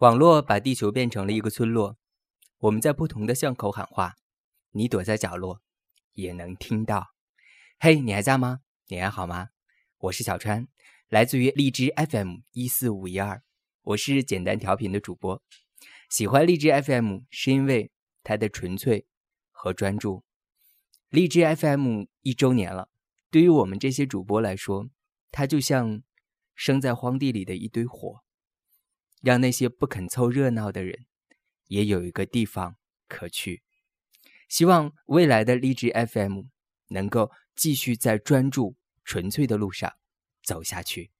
网络把地球变成了一个村落，我们在不同的巷口喊话，你躲在角落也能听到。嘿，你还在吗？你还好吗？我是小川，来自于荔枝 FM 一四五一二，我是简单调频的主播。喜欢荔枝 FM 是因为它的纯粹和专注。荔枝 FM 一周年了，对于我们这些主播来说，它就像生在荒地里的一堆火。让那些不肯凑热闹的人也有一个地方可去。希望未来的励志 FM 能够继续在专注、纯粹的路上走下去。